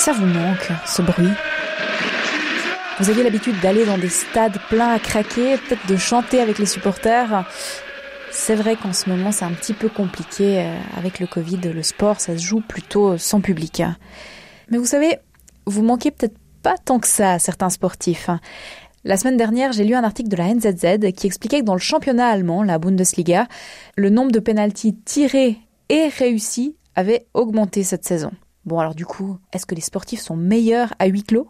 Ça vous manque, ce bruit Vous aviez l'habitude d'aller dans des stades pleins à craquer, peut-être de chanter avec les supporters. C'est vrai qu'en ce moment, c'est un petit peu compliqué. Euh, avec le Covid, le sport, ça se joue plutôt sans public. Mais vous savez, vous manquez peut-être pas tant que ça à certains sportifs. La semaine dernière, j'ai lu un article de la NZZ qui expliquait que dans le championnat allemand, la Bundesliga, le nombre de pénalties tirés et réussis avait augmenté cette saison. Bon alors du coup, est-ce que les sportifs sont meilleurs à huis clos?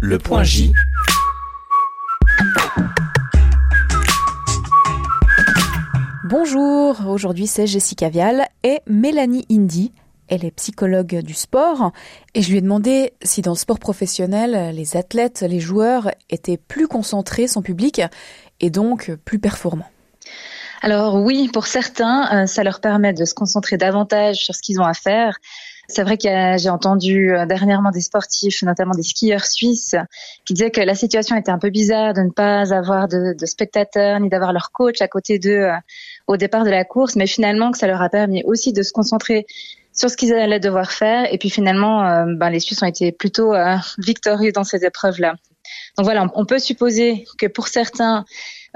Le point J. Bonjour, aujourd'hui c'est Jessica Vial et Mélanie Indy. Elle est psychologue du sport et je lui ai demandé si dans le sport professionnel, les athlètes, les joueurs étaient plus concentrés, son public, et donc plus performants. Alors oui, pour certains, euh, ça leur permet de se concentrer davantage sur ce qu'ils ont à faire. C'est vrai que j'ai entendu euh, dernièrement des sportifs, notamment des skieurs suisses, qui disaient que la situation était un peu bizarre de ne pas avoir de, spectateurs ni d'avoir leur coach à côté d'eux euh, au départ de la course, mais finalement que ça leur a permis aussi de se concentrer sur ce qu'ils allaient devoir faire. Et puis finalement, ben, les Suisses ont été plutôt euh, victorieux dans ces épreuves-là. Donc voilà, on peut supposer que pour certains,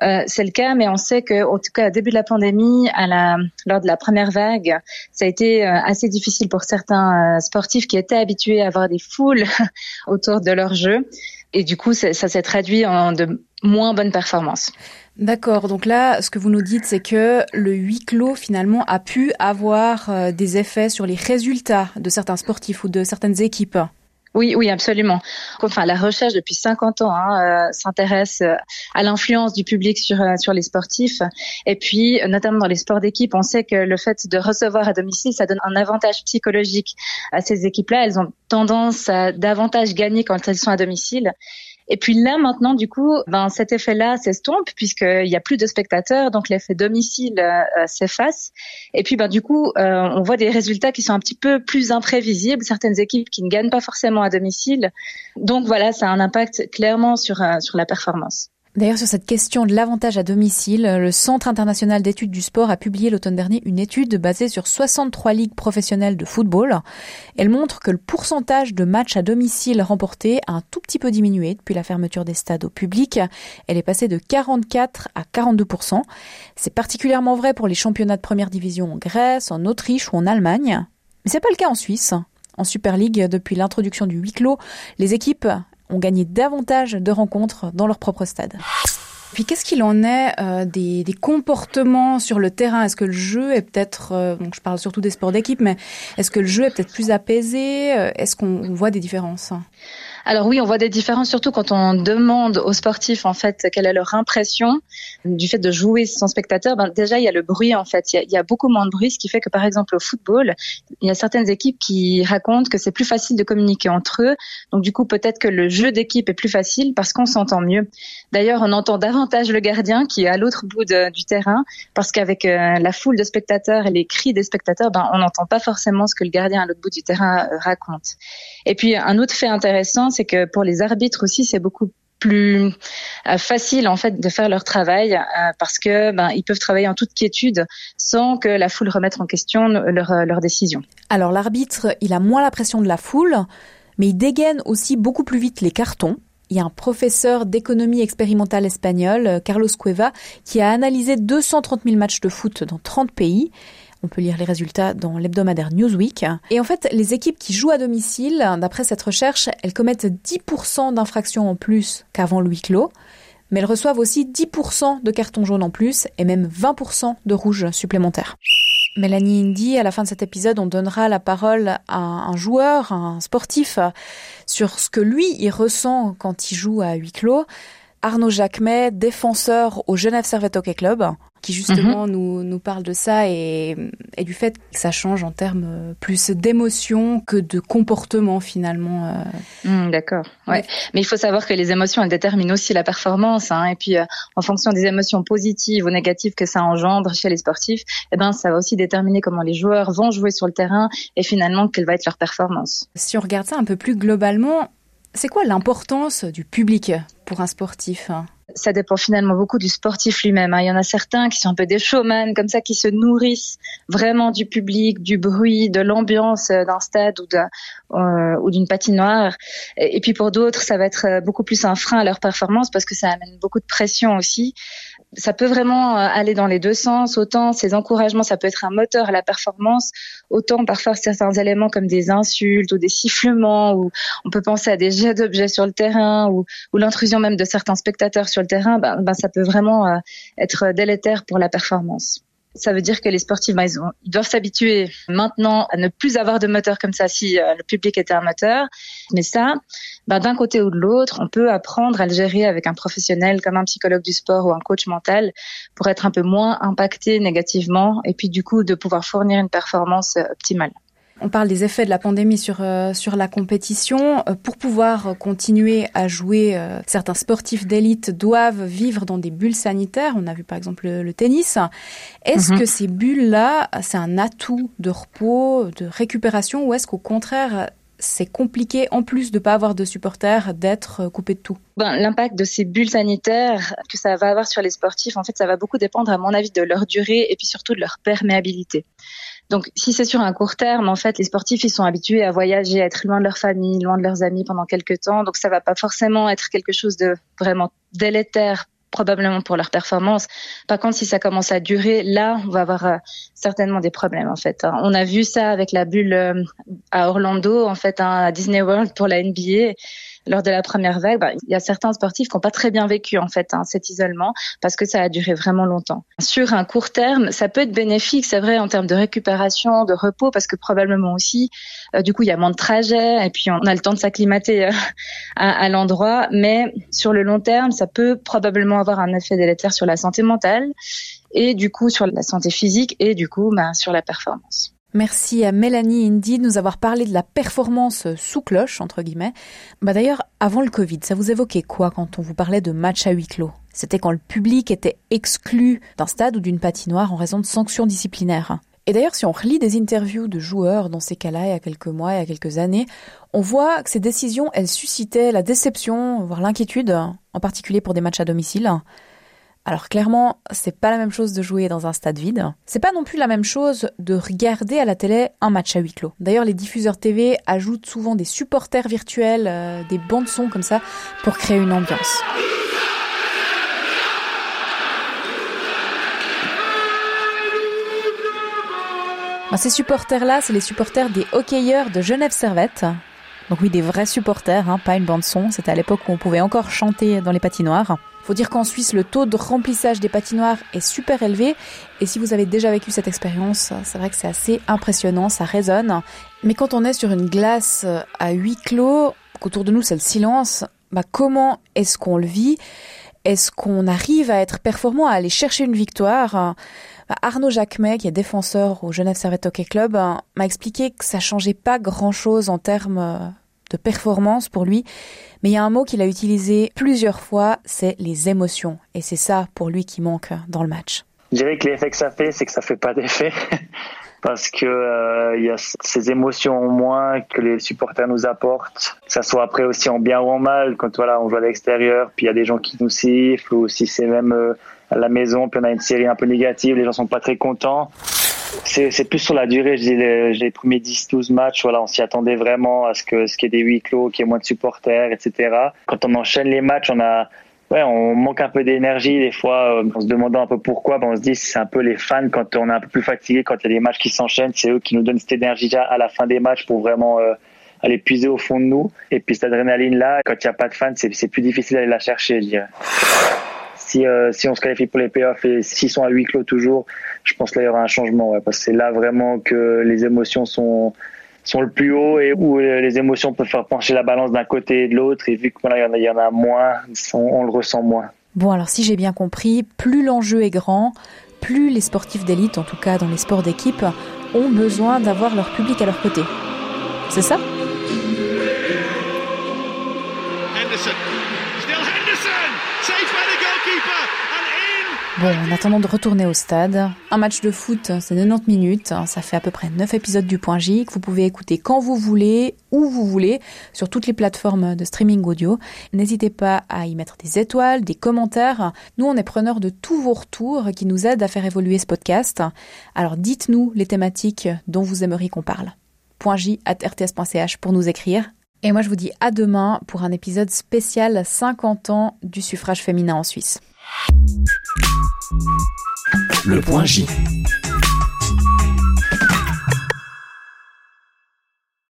euh, c'est le cas, mais on sait que, en tout cas, au début de la pandémie, à la, lors de la première vague, ça a été assez difficile pour certains sportifs qui étaient habitués à avoir des foules autour de leur jeu. Et du coup, ça, s'est traduit en de moins bonnes performances. D'accord. Donc là, ce que vous nous dites, c'est que le huis clos finalement a pu avoir euh, des effets sur les résultats de certains sportifs ou de certaines équipes. Oui, oui, absolument. Enfin, la recherche depuis 50 ans hein, euh, s'intéresse euh, à l'influence du public sur sur les sportifs, et puis notamment dans les sports d'équipe, on sait que le fait de recevoir à domicile, ça donne un avantage psychologique à ces équipes-là. Elles ont tendance à davantage gagner quand elles sont à domicile. Et puis là maintenant, du coup, ben cet effet-là s'estompe puisqu'il y a plus de spectateurs, donc l'effet domicile euh, euh, s'efface. Et puis ben du coup, euh, on voit des résultats qui sont un petit peu plus imprévisibles. Certaines équipes qui ne gagnent pas forcément à domicile. Donc voilà, ça a un impact clairement sur sur la performance. D'ailleurs, sur cette question de l'avantage à domicile, le Centre international d'études du sport a publié l'automne dernier une étude basée sur 63 ligues professionnelles de football. Elle montre que le pourcentage de matchs à domicile remportés a un tout petit peu diminué depuis la fermeture des stades au public. Elle est passée de 44 à 42% C'est particulièrement vrai pour les championnats de première division en Grèce, en Autriche ou en Allemagne. Mais c'est pas le cas en Suisse. En Super League, depuis l'introduction du huis clos, les équipes ont gagné davantage de rencontres dans leur propre stade. Puis qu'est-ce qu'il en est euh, des, comportements sur le terrain? Est-ce que le jeu est peut-être, euh, donc je parle surtout des sports d'équipe, mais est-ce que le jeu est peut-être plus apaisé? Euh, Est-ce qu'on voit des différences? Alors oui, on voit des différences surtout quand on demande aux sportifs en fait quelle est leur impression du fait de jouer sans spectateur. Ben, déjà il y a le bruit en fait, il y, a, beaucoup moins de bruit, ce qui fait que par exemple au football, il y a certaines équipes qui racontent que c'est plus facile de communiquer entre eux. Donc du coup peut-être que le jeu d'équipe est plus facile parce qu'on s'entend mieux. D'ailleurs on entend davantage le gardien qui est à l'autre bout du terrain parce qu'avec euh, la foule de spectateurs et les cris des spectateurs, ben, on n'entend pas forcément ce que le gardien à l'autre bout du terrain euh, raconte. Et puis un autre fait intéressant, c'est que pour les arbitres aussi, c'est beaucoup plus euh, facile en fait de faire leur travail euh, parce que ben ils peuvent travailler en toute quiétude sans que la foule remette en question leur, euh, leur décision. Alors l'arbitre, il a moins la pression de la foule, mais il dégaine aussi beaucoup plus vite les cartons. Il y a un professeur d'économie expérimentale espagnol, Carlos Cueva, qui a analysé 230 000 matchs de foot dans 30 pays on peut lire les résultats dans l'hebdomadaire Newsweek. Et en fait, les équipes qui jouent à domicile, d'après cette recherche, elles commettent 10% d'infractions en plus qu'avant le huis clos, mais elles reçoivent aussi 10% de cartons jaunes en plus et même 20% de rouges supplémentaires. Mélanie Indy, à la fin de cet épisode, on donnera la parole à un joueur, un sportif, sur ce que lui, il ressent quand il joue à huis clos. Arnaud Jacquemet, défenseur au Genève Servette Hockey Club qui justement mhm. nous, nous parle de ça et, et, du fait que ça change en termes euh, plus d'émotions que de comportement finalement. Euh. Hmm, d'accord. Ouais. Mais il faut savoir que les émotions elles déterminent aussi la performance. Hein, et puis euh, en fonction des émotions positives ou négatives que ça engendre chez les sportifs, eh ben ça va aussi déterminer comment les joueurs vont jouer sur le terrain et finalement quelle va être leur performance. Si on regarde ça un peu plus globalement, c'est quoi l'importance du public pour un sportif? Ça dépend finalement beaucoup du sportif lui-même. Hein. Il y en a certains qui sont un peu des showman, comme ça, qui se nourrissent vraiment du public, du bruit, de l'ambiance d'un stade ou euh, ou d'une patinoire. Et, puis pour d'autres, ça va être beaucoup plus un frein à leur performance parce que ça amène beaucoup de pression aussi. Ça peut vraiment euh, aller dans les deux sens. Autant ces encouragements, ça peut être un moteur à la performance, autant parfois certains éléments comme des insultes ou des sifflements, ou on peut penser à des jets d'objets sur le terrain, ou, ou l'intrusion même de certains spectateurs sur le terrain, ben, ben ça peut vraiment euh, être délétère pour la performance. Ça veut dire que les sportifs, ben, ils, ils, doivent s'habituer maintenant à ne plus avoir de moteur comme ça si euh, le public était un moteur. Mais ça, ben, d'un côté ou de l'autre, on peut apprendre à le gérer avec un professionnel comme un psychologue du sport ou un coach mental pour être un peu moins impacté négativement et puis du coup de pouvoir fournir une performance euh, optimale. On parle des effets de la pandémie sur, euh, sur la compétition. Euh, pour pouvoir continuer à jouer, euh, certains sportifs d'élite doivent vivre dans des bulles sanitaires. On a vu par exemple le, tennis. Est-ce mhm. que ces bulles-là, c'est un atout de repos, de récupération, ou est-ce qu'au contraire, c'est compliqué, en plus de ne pas avoir de supporters, d'être coupé de tout? Ben, L'impact de ces bulles sanitaires que ça va avoir sur les sportifs, en fait, ça va beaucoup dépendre, à mon avis, de leur durée et puis surtout de leur perméabilité. Donc, si c'est sur un court terme, en fait, les sportifs, ils sont habitués à voyager, à être loin de leur famille, loin de leurs amis pendant quelques temps. Donc, ça va pas forcément être quelque chose de vraiment délétère probablement pour leur performance. Par contre, si ça commence à durer, là, on va avoir euh, certainement des problèmes en fait. Hein. On a vu ça avec la bulle euh, à Orlando, en fait, hein, à Disney World pour la NBA lors de la première vague, bah, il y a certains sportifs qui n'ont pas très bien vécu en fait hein, cet isolement parce que ça a duré vraiment longtemps. Sur un court terme, ça peut être bénéfique, c'est vrai en termes de récupération, de repos, parce que probablement aussi, euh, du coup, il y a moins de trajets et puis on a le temps de s'acclimater euh, à, l'endroit. Mais sur le long terme, ça peut probablement avoir un effet délétère sur la santé mentale et du coup sur la santé physique et du coup bah, sur la performance. Merci à Mélanie Indy de nous avoir parlé de la performance sous cloche, entre guillemets. Bah d'ailleurs, avant le Covid, ça vous évoquait quoi quand on vous parlait de match à huis clos? C'était quand le public était exclu d'un stade ou d'une patinoire en raison de sanctions disciplinaires. Et d'ailleurs, si on relit des interviews de joueurs dans ces cas-là il y a quelques mois, il y a quelques années, on voit que ces décisions, elles suscitaient la déception, voire l'inquiétude, en particulier pour des matchs à domicile. Alors clairement, c'est pas la même chose de jouer dans un stade vide. C'est pas non plus la même chose de regarder à la télé un match à huis clos. D'ailleurs, les diffuseurs TV ajoutent souvent des supporters virtuels, euh, des bandes son comme ça, pour créer une ambiance. ces supporters-là, c'est les supporters des hockeyeurs de Genève Servette. Donc oui, des vrais supporters, hein, pas une bande son. C'était à l'époque où on pouvait encore chanter dans les patinoires. Faut dire qu'en Suisse, le taux de remplissage des patinoires est super élevé. Et si vous avez déjà vécu cette expérience, c'est vrai que c'est assez impressionnant, ça résonne. Mais quand on est sur une glace à huis clos, qu'autour de nous c'est le silence, bah comment est-ce qu'on le vit? Est-ce qu'on arrive à être performant, à aller chercher une victoire? Arnaud Jacquemet, qui est défenseur au Genève Servette Hockey Club, m'a expliqué que ça changeait pas grand-chose en termes de performance pour lui. Mais il y a un mot qu'il a utilisé plusieurs fois, c'est les émotions. Et c'est ça pour lui qui manque dans le match. Je dirais que l'effet que ça fait, c'est que ça fait pas d'effet. parce que euh, il y a ces émotions en moins que les supporters nous apportent, que ça soit après aussi en bien ou en mal, quand voilà on joue à l'extérieur, puis il y a des gens qui nous sifflent, ou si c'est même euh, à la maison, puis on a une série un peu négative, les gens sont pas très contents c'est plus sur la durée. Je les, les premiers 10-12 matchs, voilà, on s'y attendait vraiment à ce que ce qu'il y ait des huis clos, qu'il y ait moins de supporters, etc. Quand on enchaîne les matchs, on a ouais, on manque un peu d'énergie des fois, euh, en se demandant un peu pourquoi. Ben, on se dit c'est un peu les fans quand on est un peu plus fatigué, quand il y a des matchs qui s'enchaînent, c'est eux qui nous donnent cette énergie à la fin des matchs pour vraiment euh, aller puiser au fond de nous. Et puis cette adrénaline là, quand il n'y a pas de fans, c'est plus difficile d'aller la chercher, je dirais si, euh, si on se qualifie pour les playoffs et s'ils sont à huis clos toujours, je pense qu'il y aura un changement. Parce que c'est là vraiment que les émotions sont sont le plus haut et où les émotions peuvent faire pencher la balance d'un côté et de l'autre. Et vu qu'il y, y en a moins, on, le ressent moins. Bon, alors si j'ai bien compris, plus l'enjeu est grand, plus les sportifs d'élite, en tout cas dans les sports d'équipe, ont besoin d'avoir leur public à leur côté. C'est ça? Bon, en attendant de retourner au stade, un match de foot, c'est 90 minutes, ça fait à peu près 9 épisodes du Point J que vous pouvez écouter quand vous voulez, où vous voulez, sur toutes les plateformes de streaming audio. N'hésitez pas à y mettre des étoiles, des commentaires. Nous, on est preneurs de tous vos retours qui nous aident à faire évoluer ce podcast. Alors dites-nous les thématiques dont vous aimeriez qu'on parle. Point J at rts.ch pour nous écrire. Et moi, je vous dis à demain pour un épisode spécial 50 ans du suffrage féminin en Suisse. Le point J.